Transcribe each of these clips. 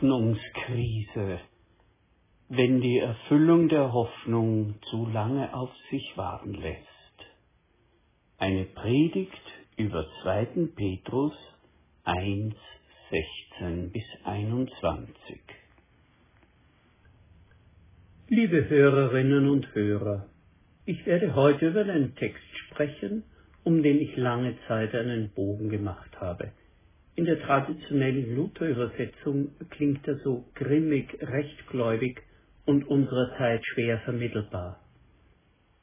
Hoffnungskrise, wenn die Erfüllung der Hoffnung zu lange auf sich warten lässt. Eine Predigt über 2. Petrus 1, 16 bis 21. Liebe Hörerinnen und Hörer, ich werde heute über einen Text sprechen, um den ich lange Zeit einen Bogen gemacht habe. In der traditionellen Luther-Übersetzung klingt er so grimmig, rechtgläubig und unserer Zeit schwer vermittelbar.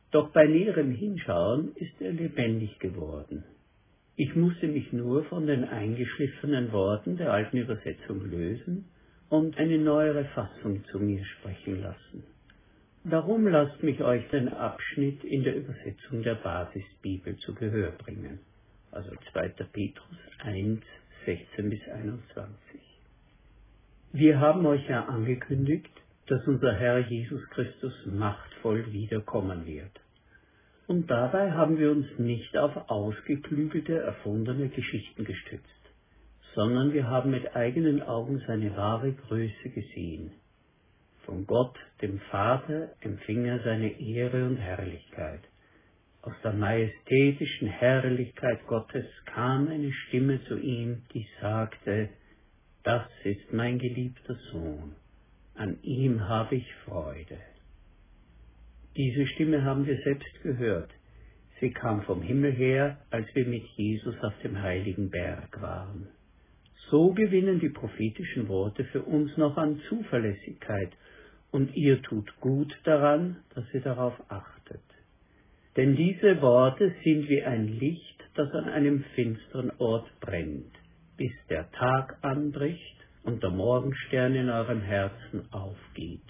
Doch bei näherem Hinschauen ist er lebendig geworden. Ich musste mich nur von den eingeschliffenen Worten der alten Übersetzung lösen und eine neuere Fassung zu mir sprechen lassen. Darum lasst mich euch den Abschnitt in der Übersetzung der Basisbibel zu Gehör bringen, also 2. Petrus 1, 16 bis 21. Wir haben euch ja angekündigt, dass unser Herr Jesus Christus machtvoll wiederkommen wird. Und dabei haben wir uns nicht auf ausgeklügelte, erfundene Geschichten gestützt, sondern wir haben mit eigenen Augen seine wahre Größe gesehen – von Gott, dem Vater, empfing er seine Ehre und Herrlichkeit. Aus der majestätischen Herrlichkeit Gottes kam eine Stimme zu ihm, die sagte, Das ist mein geliebter Sohn, an ihm habe ich Freude. Diese Stimme haben wir selbst gehört. Sie kam vom Himmel her, als wir mit Jesus auf dem heiligen Berg waren. So gewinnen die prophetischen Worte für uns noch an Zuverlässigkeit und ihr tut gut daran, dass ihr darauf achtet. Denn diese Worte sind wie ein Licht, das an einem finsteren Ort brennt, bis der Tag anbricht und der Morgenstern in eurem Herzen aufgeht.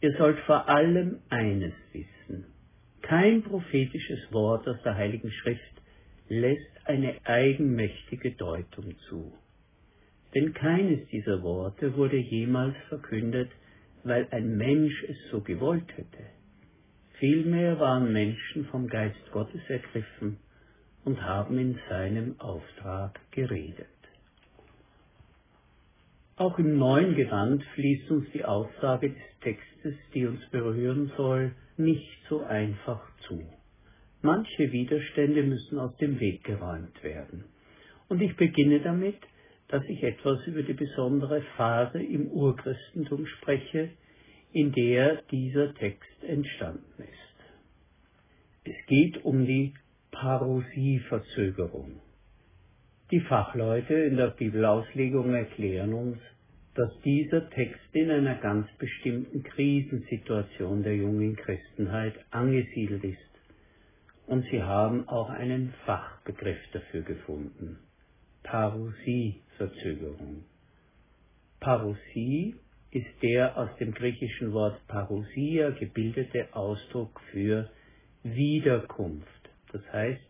Ihr sollt vor allem eines wissen. Kein prophetisches Wort aus der Heiligen Schrift lässt eine eigenmächtige Deutung zu. Denn keines dieser Worte wurde jemals verkündet, weil ein Mensch es so gewollt hätte. Vielmehr waren Menschen vom Geist Gottes ergriffen und haben in seinem Auftrag geredet. Auch im neuen Gewand fließt uns die Aussage des Textes, die uns berühren soll, nicht so einfach zu. Manche Widerstände müssen aus dem Weg geräumt werden. Und ich beginne damit, dass ich etwas über die besondere Phase im Urchristentum spreche, in der dieser Text entstanden ist. Es geht um die Parosieverzögerung. Die Fachleute in der Bibelauslegung erklären uns, dass dieser Text in einer ganz bestimmten Krisensituation der jungen Christenheit angesiedelt ist. Und sie haben auch einen Fachbegriff dafür gefunden. Parosieverzögerung. Parosie ist der aus dem griechischen Wort Parousia gebildete Ausdruck für Wiederkunft. Das heißt,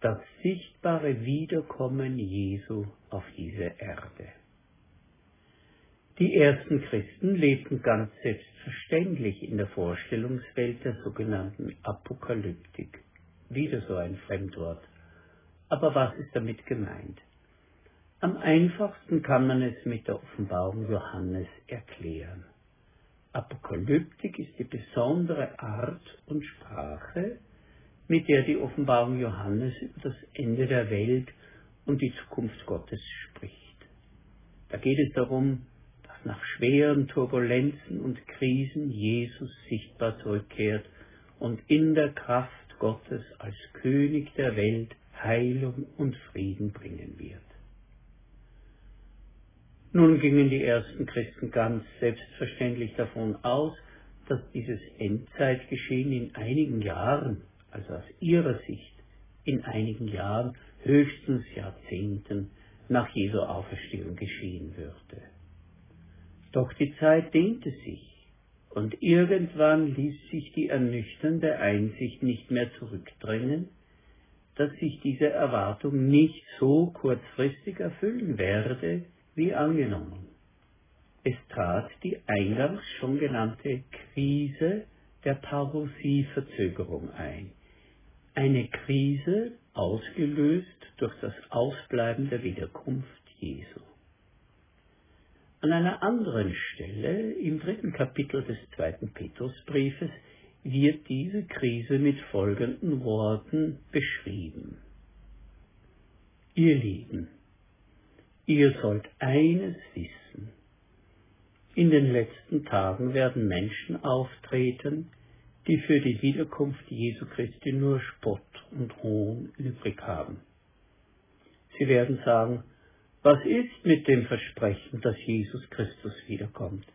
das sichtbare Wiederkommen Jesu auf diese Erde. Die ersten Christen lebten ganz selbstverständlich in der Vorstellungswelt der sogenannten Apokalyptik. Wieder so ein Fremdwort. Aber was ist damit gemeint? Am einfachsten kann man es mit der Offenbarung Johannes erklären. Apokalyptik ist die besondere Art und Sprache, mit der die Offenbarung Johannes über das Ende der Welt und die Zukunft Gottes spricht. Da geht es darum, dass nach schweren Turbulenzen und Krisen Jesus sichtbar zurückkehrt und in der Kraft Gottes als König der Welt Heilung und Frieden bringen wird. Nun gingen die ersten Christen ganz selbstverständlich davon aus, dass dieses Endzeitgeschehen in einigen Jahren, also aus ihrer Sicht in einigen Jahren, höchstens Jahrzehnten nach Jesu Auferstehung geschehen würde. Doch die Zeit dehnte sich, und irgendwann ließ sich die ernüchternde Einsicht nicht mehr zurückdrängen, dass sich diese Erwartung nicht so kurzfristig erfüllen werde, wie angenommen. Es trat die eingangs schon genannte Krise der Parosieverzögerung ein. Eine Krise ausgelöst durch das Ausbleiben der Wiederkunft Jesu. An einer anderen Stelle im dritten Kapitel des zweiten Petrusbriefes wird diese Krise mit folgenden Worten beschrieben. Ihr Lieben, ihr sollt eines wissen. In den letzten Tagen werden Menschen auftreten, die für die Wiederkunft Jesu Christi nur Spott und Hohn übrig haben. Sie werden sagen, was ist mit dem Versprechen, dass Jesus Christus wiederkommt?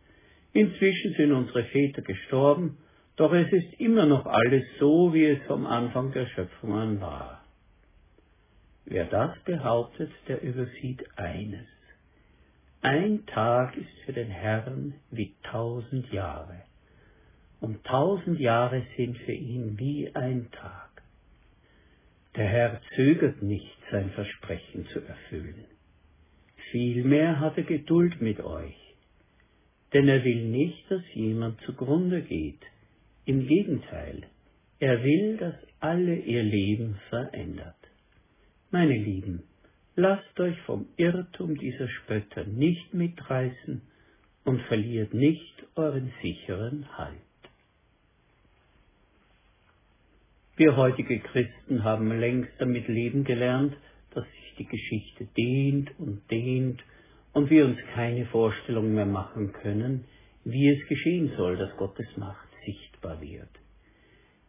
Inzwischen sind unsere Väter gestorben, doch es ist immer noch alles so, wie es vom Anfang der Schöpfung an war. Wer das behauptet, der übersieht eines. Ein Tag ist für den Herrn wie tausend Jahre, und tausend Jahre sind für ihn wie ein Tag. Der Herr zögert nicht, sein Versprechen zu erfüllen. Vielmehr hat er Geduld mit euch, denn er will nicht, dass jemand zugrunde geht. Im Gegenteil, er will, dass alle ihr Leben verändert. Meine Lieben, lasst euch vom Irrtum dieser Spötter nicht mitreißen und verliert nicht euren sicheren Halt. Wir heutige Christen haben längst damit leben gelernt, dass sich die Geschichte dehnt und dehnt und wir uns keine Vorstellung mehr machen können, wie es geschehen soll, dass Gottes Macht sichtbar wird.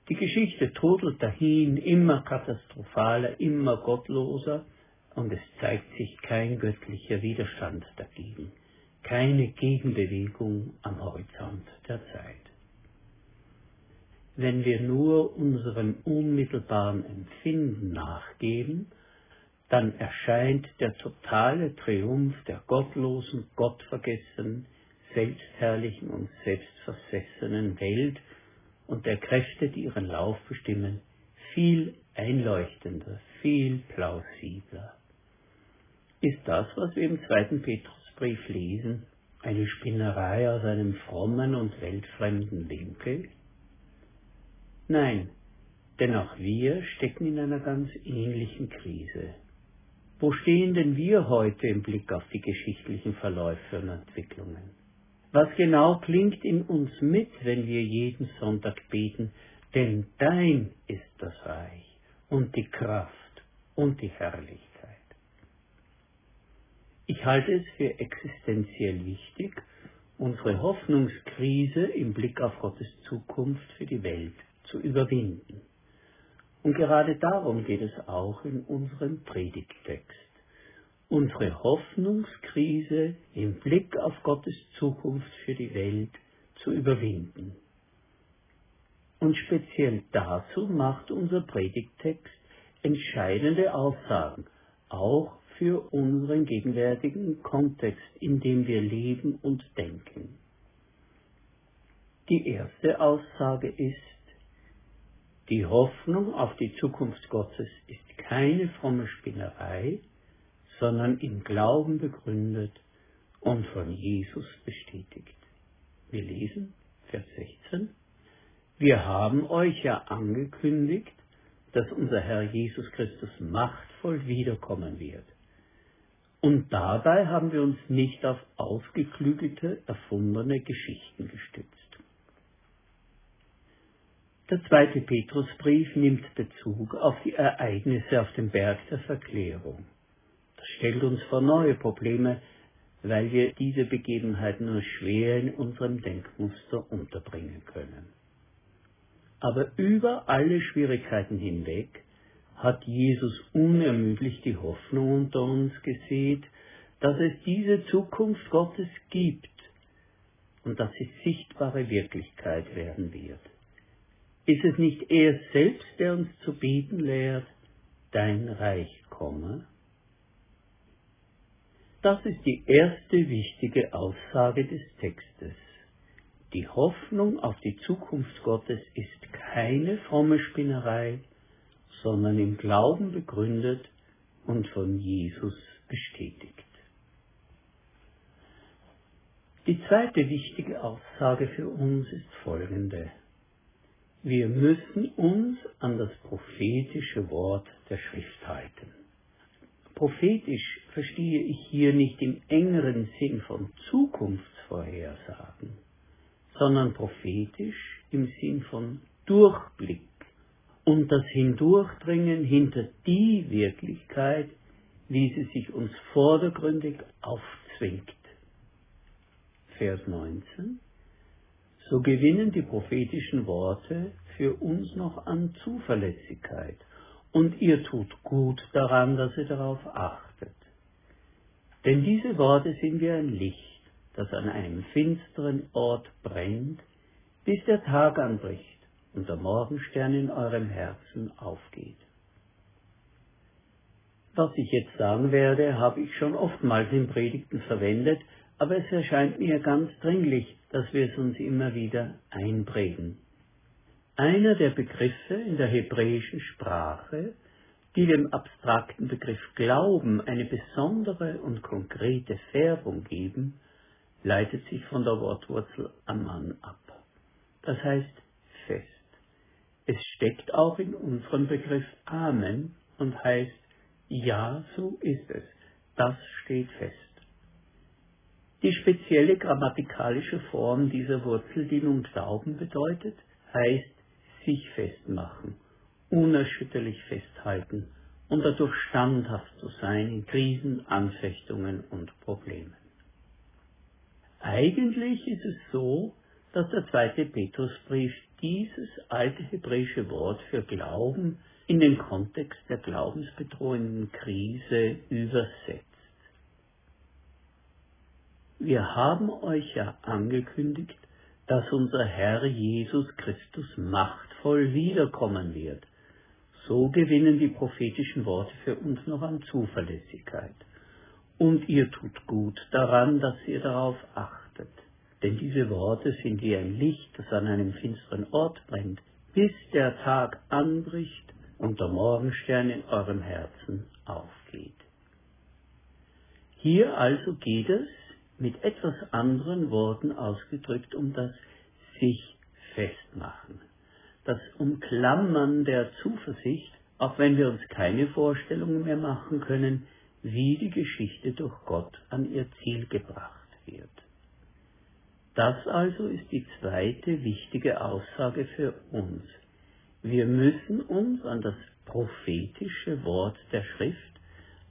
Die Geschichte trudelt dahin, immer katastrophaler, immer gottloser, und es zeigt sich kein göttlicher Widerstand dagegen, keine Gegenbewegung am Horizont der Zeit. Wenn wir nur unserem unmittelbaren Empfinden nachgeben, dann erscheint der totale Triumph der gottlosen, gottvergessenen, selbstherrlichen und selbstversessenen Welt und der Kräfte, die ihren Lauf bestimmen, viel einleuchtender, viel plausibler. Ist das, was wir im zweiten Petrusbrief lesen, eine Spinnerei aus einem frommen und weltfremden Winkel? Nein, denn auch wir stecken in einer ganz ähnlichen Krise. Wo stehen denn wir heute im Blick auf die geschichtlichen Verläufe und Entwicklungen? Was genau klingt in uns mit, wenn wir jeden Sonntag beten, denn dein ist das Reich und die Kraft und die Herrlichkeit. Ich halte es für existenziell wichtig, unsere Hoffnungskrise im Blick auf Gottes Zukunft für die Welt zu überwinden. Und gerade darum geht es auch in unserem Predigttext. Unsere Hoffnungskrise im Blick auf Gottes Zukunft für die Welt zu überwinden. Und speziell dazu macht unser Predigttext entscheidende Aussagen, auch für unseren gegenwärtigen Kontext, in dem wir leben und denken. Die erste Aussage ist, die Hoffnung auf die Zukunft Gottes ist keine fromme Spinnerei, sondern im Glauben begründet und von Jesus bestätigt. Wir lesen Vers 16. Wir haben euch ja angekündigt, dass unser Herr Jesus Christus machtvoll wiederkommen wird. Und dabei haben wir uns nicht auf ausgeklügelte, erfundene Geschichten gestützt. Der zweite Petrusbrief nimmt Bezug auf die Ereignisse auf dem Berg der Verklärung. Stellt uns vor neue Probleme, weil wir diese Begebenheiten nur schwer in unserem Denkmuster unterbringen können. Aber über alle Schwierigkeiten hinweg hat Jesus unermüdlich die Hoffnung unter uns gesät, dass es diese Zukunft Gottes gibt und dass sie sichtbare Wirklichkeit werden wird. Ist es nicht er selbst, der uns zu beten lehrt, dein Reich komme? Das ist die erste wichtige Aussage des Textes. Die Hoffnung auf die Zukunft Gottes ist keine fromme Spinnerei, sondern im Glauben begründet und von Jesus bestätigt. Die zweite wichtige Aussage für uns ist folgende. Wir müssen uns an das prophetische Wort der Schrift halten. Prophetisch verstehe ich hier nicht im engeren Sinn von Zukunftsvorhersagen, sondern prophetisch im Sinn von Durchblick und das Hindurchdringen hinter die Wirklichkeit, wie sie sich uns vordergründig aufzwingt. Vers 19 So gewinnen die prophetischen Worte für uns noch an Zuverlässigkeit, und ihr tut gut daran, dass ihr darauf achtet. Denn diese Worte sind wie ein Licht, das an einem finsteren Ort brennt, bis der Tag anbricht und der Morgenstern in eurem Herzen aufgeht. Was ich jetzt sagen werde, habe ich schon oftmals in Predigten verwendet, aber es erscheint mir ganz dringlich, dass wir es uns immer wieder einprägen. Einer der Begriffe in der hebräischen Sprache, die dem abstrakten Begriff Glauben eine besondere und konkrete Färbung geben, leitet sich von der Wortwurzel Aman ab. Das heißt fest. Es steckt auch in unserem Begriff Amen und heißt ja, so ist es. Das steht fest. Die spezielle grammatikalische Form dieser Wurzel, die nun Glauben bedeutet, heißt sich festmachen, unerschütterlich festhalten und dadurch standhaft zu sein in Krisen, Anfechtungen und Problemen. Eigentlich ist es so, dass der zweite Petrusbrief dieses alte hebräische Wort für Glauben in den Kontext der glaubensbedrohenden Krise übersetzt. Wir haben euch ja angekündigt, dass unser Herr Jesus Christus machtvoll wiederkommen wird. So gewinnen die prophetischen Worte für uns noch an Zuverlässigkeit. Und ihr tut gut daran, dass ihr darauf achtet denn diese Worte sind wie ein Licht, das an einem finsteren Ort brennt, bis der Tag anbricht und der Morgenstern in eurem Herzen aufgeht. Hier also geht es, mit etwas anderen Worten ausgedrückt, um das sich festmachen, das Umklammern der Zuversicht, auch wenn wir uns keine Vorstellungen mehr machen können, wie die Geschichte durch Gott an ihr Ziel gebracht wird. Das also ist die zweite wichtige Aussage für uns. Wir müssen uns an das prophetische Wort der Schrift,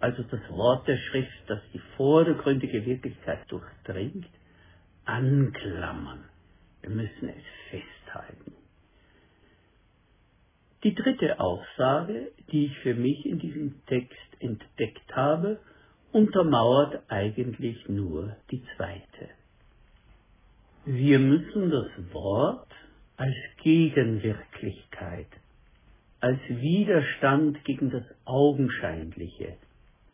also das Wort der Schrift, das die vordergründige Wirklichkeit durchdringt, anklammern. Wir müssen es festhalten. Die dritte Aussage, die ich für mich in diesem Text entdeckt habe, untermauert eigentlich nur die zweite. Wir müssen das Wort als Gegenwirklichkeit, als Widerstand gegen das Augenscheinliche,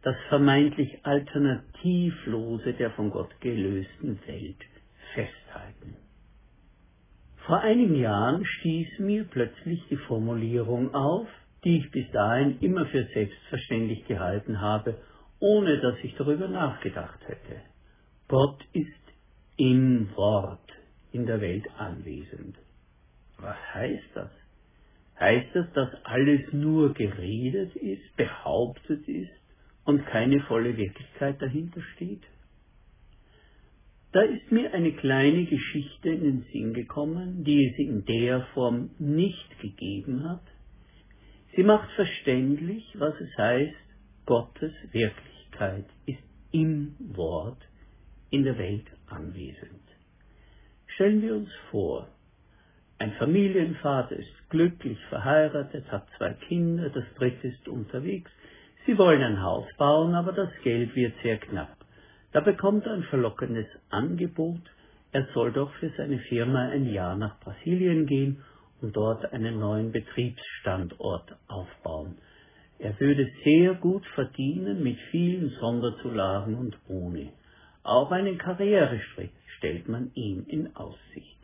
das vermeintlich Alternativlose der von Gott gelösten Welt festhalten. Vor einigen Jahren stieß mir plötzlich die Formulierung auf, die ich bis dahin immer für selbstverständlich gehalten habe, ohne dass ich darüber nachgedacht hätte. Gott ist im Wort in der Welt anwesend. Was heißt das? Heißt das, dass alles nur geredet ist, behauptet ist und keine volle Wirklichkeit dahinter steht? Da ist mir eine kleine Geschichte in den Sinn gekommen, die es in der Form nicht gegeben hat. Sie macht verständlich, was es heißt, Gottes Wirklichkeit ist im Wort in der Welt anwesend. Stellen wir uns vor, ein Familienvater ist glücklich verheiratet, hat zwei Kinder, das dritte ist unterwegs. Sie wollen ein Haus bauen, aber das Geld wird sehr knapp. Da bekommt er ein verlockendes Angebot, er soll doch für seine Firma ein Jahr nach Brasilien gehen und dort einen neuen Betriebsstandort aufbauen. Er würde sehr gut verdienen mit vielen Sonderzulagen und Boni. Auch einen Karriereschritt stellt man ihm in Aussicht.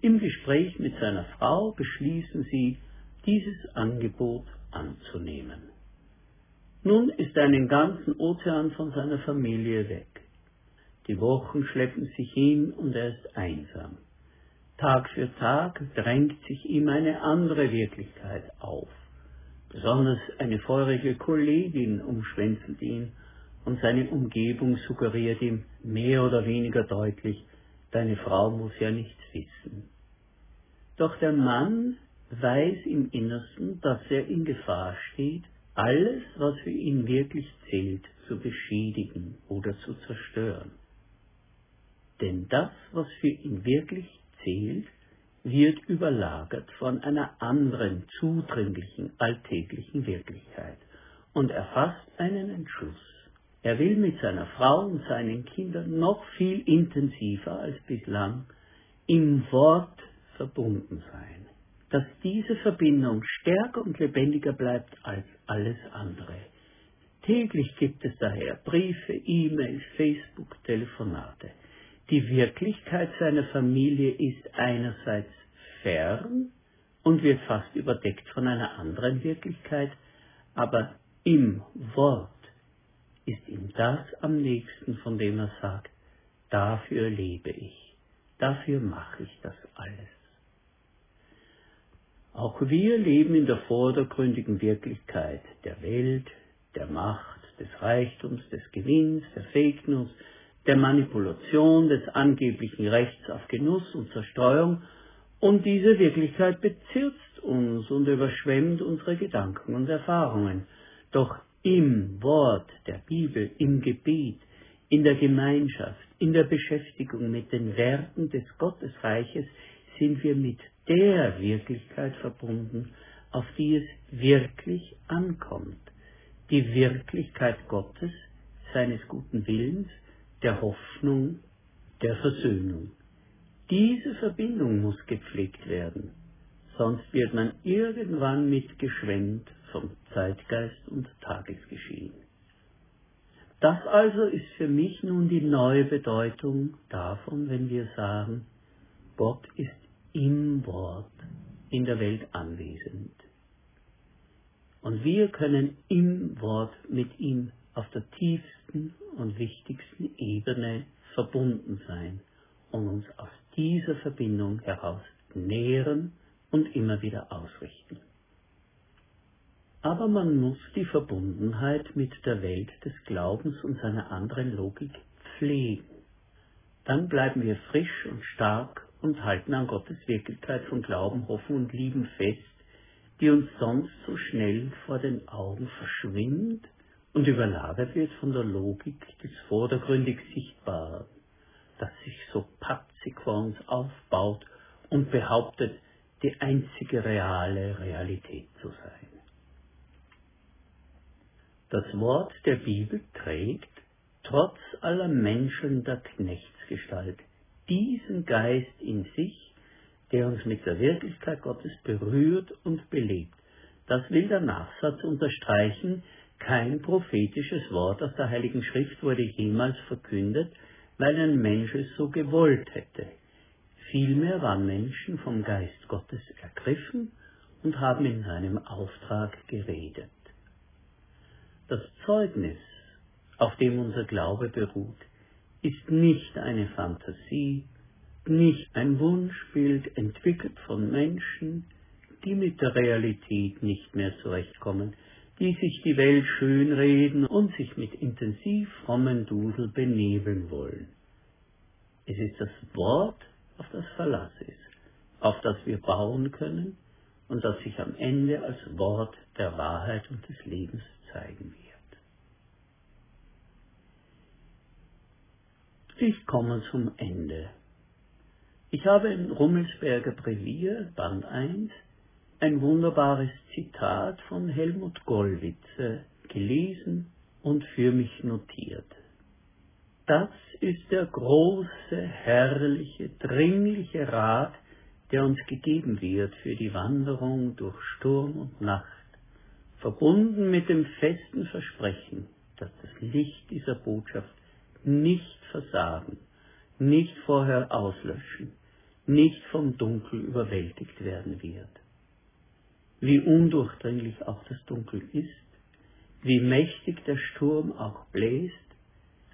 Im Gespräch mit seiner Frau beschließen sie, dieses Angebot anzunehmen. Nun ist er einen ganzen Ozean von seiner Familie weg. Die Wochen schleppen sich hin und er ist einsam. Tag für Tag drängt sich ihm eine andere Wirklichkeit auf. Besonders eine feurige Kollegin umschwänzelt ihn und seine Umgebung suggeriert ihm mehr oder weniger deutlich, deine Frau muss ja nichts wissen. Doch der Mann weiß im Innersten, dass er in Gefahr steht, alles, was für ihn wirklich zählt, zu beschädigen oder zu zerstören. Denn das, was für ihn wirklich zählt, wird überlagert von einer anderen, zudringlichen, alltäglichen Wirklichkeit und er fasst einen Entschluss. Er will mit seiner Frau und seinen Kindern noch viel intensiver als bislang im Wort verbunden sein, dass diese Verbindung stärker und lebendiger bleibt als alles andere. Täglich gibt es daher Briefe, E-Mails, Facebook, Telefonate. Die Wirklichkeit seiner Familie ist einerseits fern und wird fast überdeckt von einer anderen Wirklichkeit, aber im Wort ist ihm das am nächsten, von dem er sagt, dafür lebe ich, dafür mache ich das alles. Auch wir leben in der vordergründigen Wirklichkeit der Welt, der Macht, des Reichtums, des Gewinns, der News, der Manipulation, des angeblichen Rechts auf Genuss und Zerstreuung, und diese Wirklichkeit bezirzt uns und überschwemmt unsere Gedanken und Erfahrungen. Doch im Wort der Bibel, im Gebet, in der Gemeinschaft, in der Beschäftigung mit den Werten des Gottesreiches sind wir mit der Wirklichkeit verbunden, auf die es wirklich ankommt. Die Wirklichkeit Gottes, seines guten Willens, der Hoffnung, der Versöhnung. Diese Verbindung muss gepflegt werden, sonst wird man irgendwann mitgeschwemmt vom Zeitgeist und Tagesgeschehen. Das also ist für mich nun die neue Bedeutung davon, wenn wir sagen, Gott ist im Wort in der Welt anwesend. Und wir können im Wort mit ihm auf der tiefsten und wichtigsten Ebene verbunden sein und uns aus dieser Verbindung heraus nähren und immer wieder ausrichten. Aber man muss die Verbundenheit mit der Welt des Glaubens und seiner anderen Logik pflegen. Dann bleiben wir frisch und stark und halten an Gottes Wirklichkeit von Glauben, Hoffen und Lieben fest, die uns sonst so schnell vor den Augen verschwindet und überlagert wird von der Logik des vordergründig Sichtbaren, das sich so patzig vor uns aufbaut und behauptet, die einzige reale Realität zu sein. Das Wort der Bibel trägt, trotz aller Menschen der Knechtsgestalt, diesen Geist in sich, der uns mit der Wirklichkeit Gottes berührt und belebt. Das will der Nachsatz unterstreichen, kein prophetisches Wort aus der Heiligen Schrift wurde jemals verkündet, weil ein Mensch es so gewollt hätte. Vielmehr waren Menschen vom Geist Gottes ergriffen und haben in seinem Auftrag geredet. Das Zeugnis, auf dem unser Glaube beruht, ist nicht eine Fantasie, nicht ein Wunschbild entwickelt von Menschen, die mit der Realität nicht mehr zurechtkommen, die sich die Welt schönreden und sich mit intensiv frommen Dudel benebeln wollen. Es ist das Wort, auf das Verlass ist, auf das wir bauen können und das sich am Ende als Wort der Wahrheit und des Lebens zeigen wird. Ich komme zum Ende. Ich habe in Rummelsberger Brevier, Band 1, ein wunderbares Zitat von Helmut Gollwitze gelesen und für mich notiert. Das ist der große, herrliche, dringliche Rat, der uns gegeben wird für die Wanderung durch Sturm und Nacht, verbunden mit dem festen Versprechen, dass das Licht dieser Botschaft nicht versagen, nicht vorher auslöschen, nicht vom Dunkel überwältigt werden wird. Wie undurchdringlich auch das Dunkel ist, wie mächtig der Sturm auch bläst,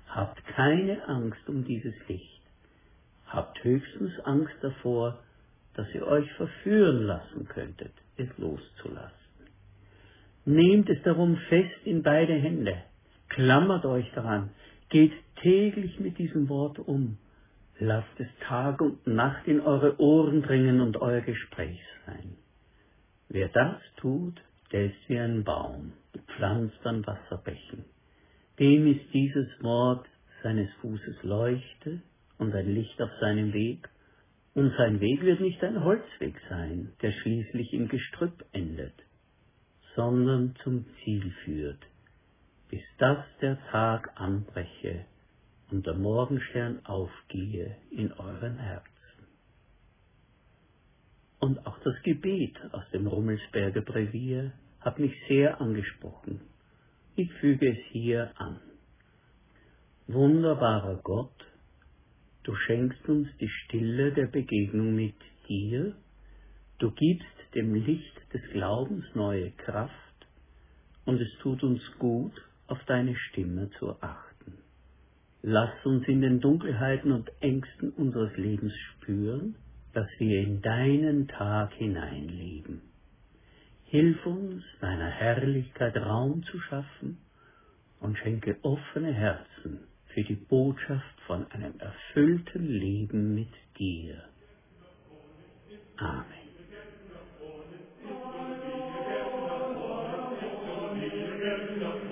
habt keine Angst um dieses Licht, habt höchstens Angst davor, dass ihr euch verführen lassen könntet, es loszulassen. Nehmt es darum fest in beide Hände, klammert euch daran, geht täglich mit diesem Wort um, lasst es Tag und Nacht in eure Ohren dringen und euer Gespräch sein. Wer das tut, der ist wie ein Baum, gepflanzt an Wasserbächen. Dem ist dieses Wort seines Fußes Leuchte und ein Licht auf seinem Weg, und sein Weg wird nicht ein Holzweg sein, der schließlich im Gestrüpp endet, sondern zum Ziel führt, bis das der Tag anbreche und der Morgenstern aufgehe in euren Herzen. Und auch das Gebet aus dem Rummelsberger Brevier hat mich sehr angesprochen. Ich füge es hier an. Wunderbarer Gott, du schenkst uns die Stille der Begegnung mit dir, du gibst dem Licht des Glaubens neue Kraft, und es tut uns gut, auf deine Stimme zu achten. Lass uns in den Dunkelheiten und Ängsten unseres Lebens spüren, dass wir in deinen Tag hineinleben. Hilf uns, deiner Herrlichkeit Raum zu schaffen und schenke offene Herzen für die Botschaft von einem erfüllten Leben mit dir. Amen. You.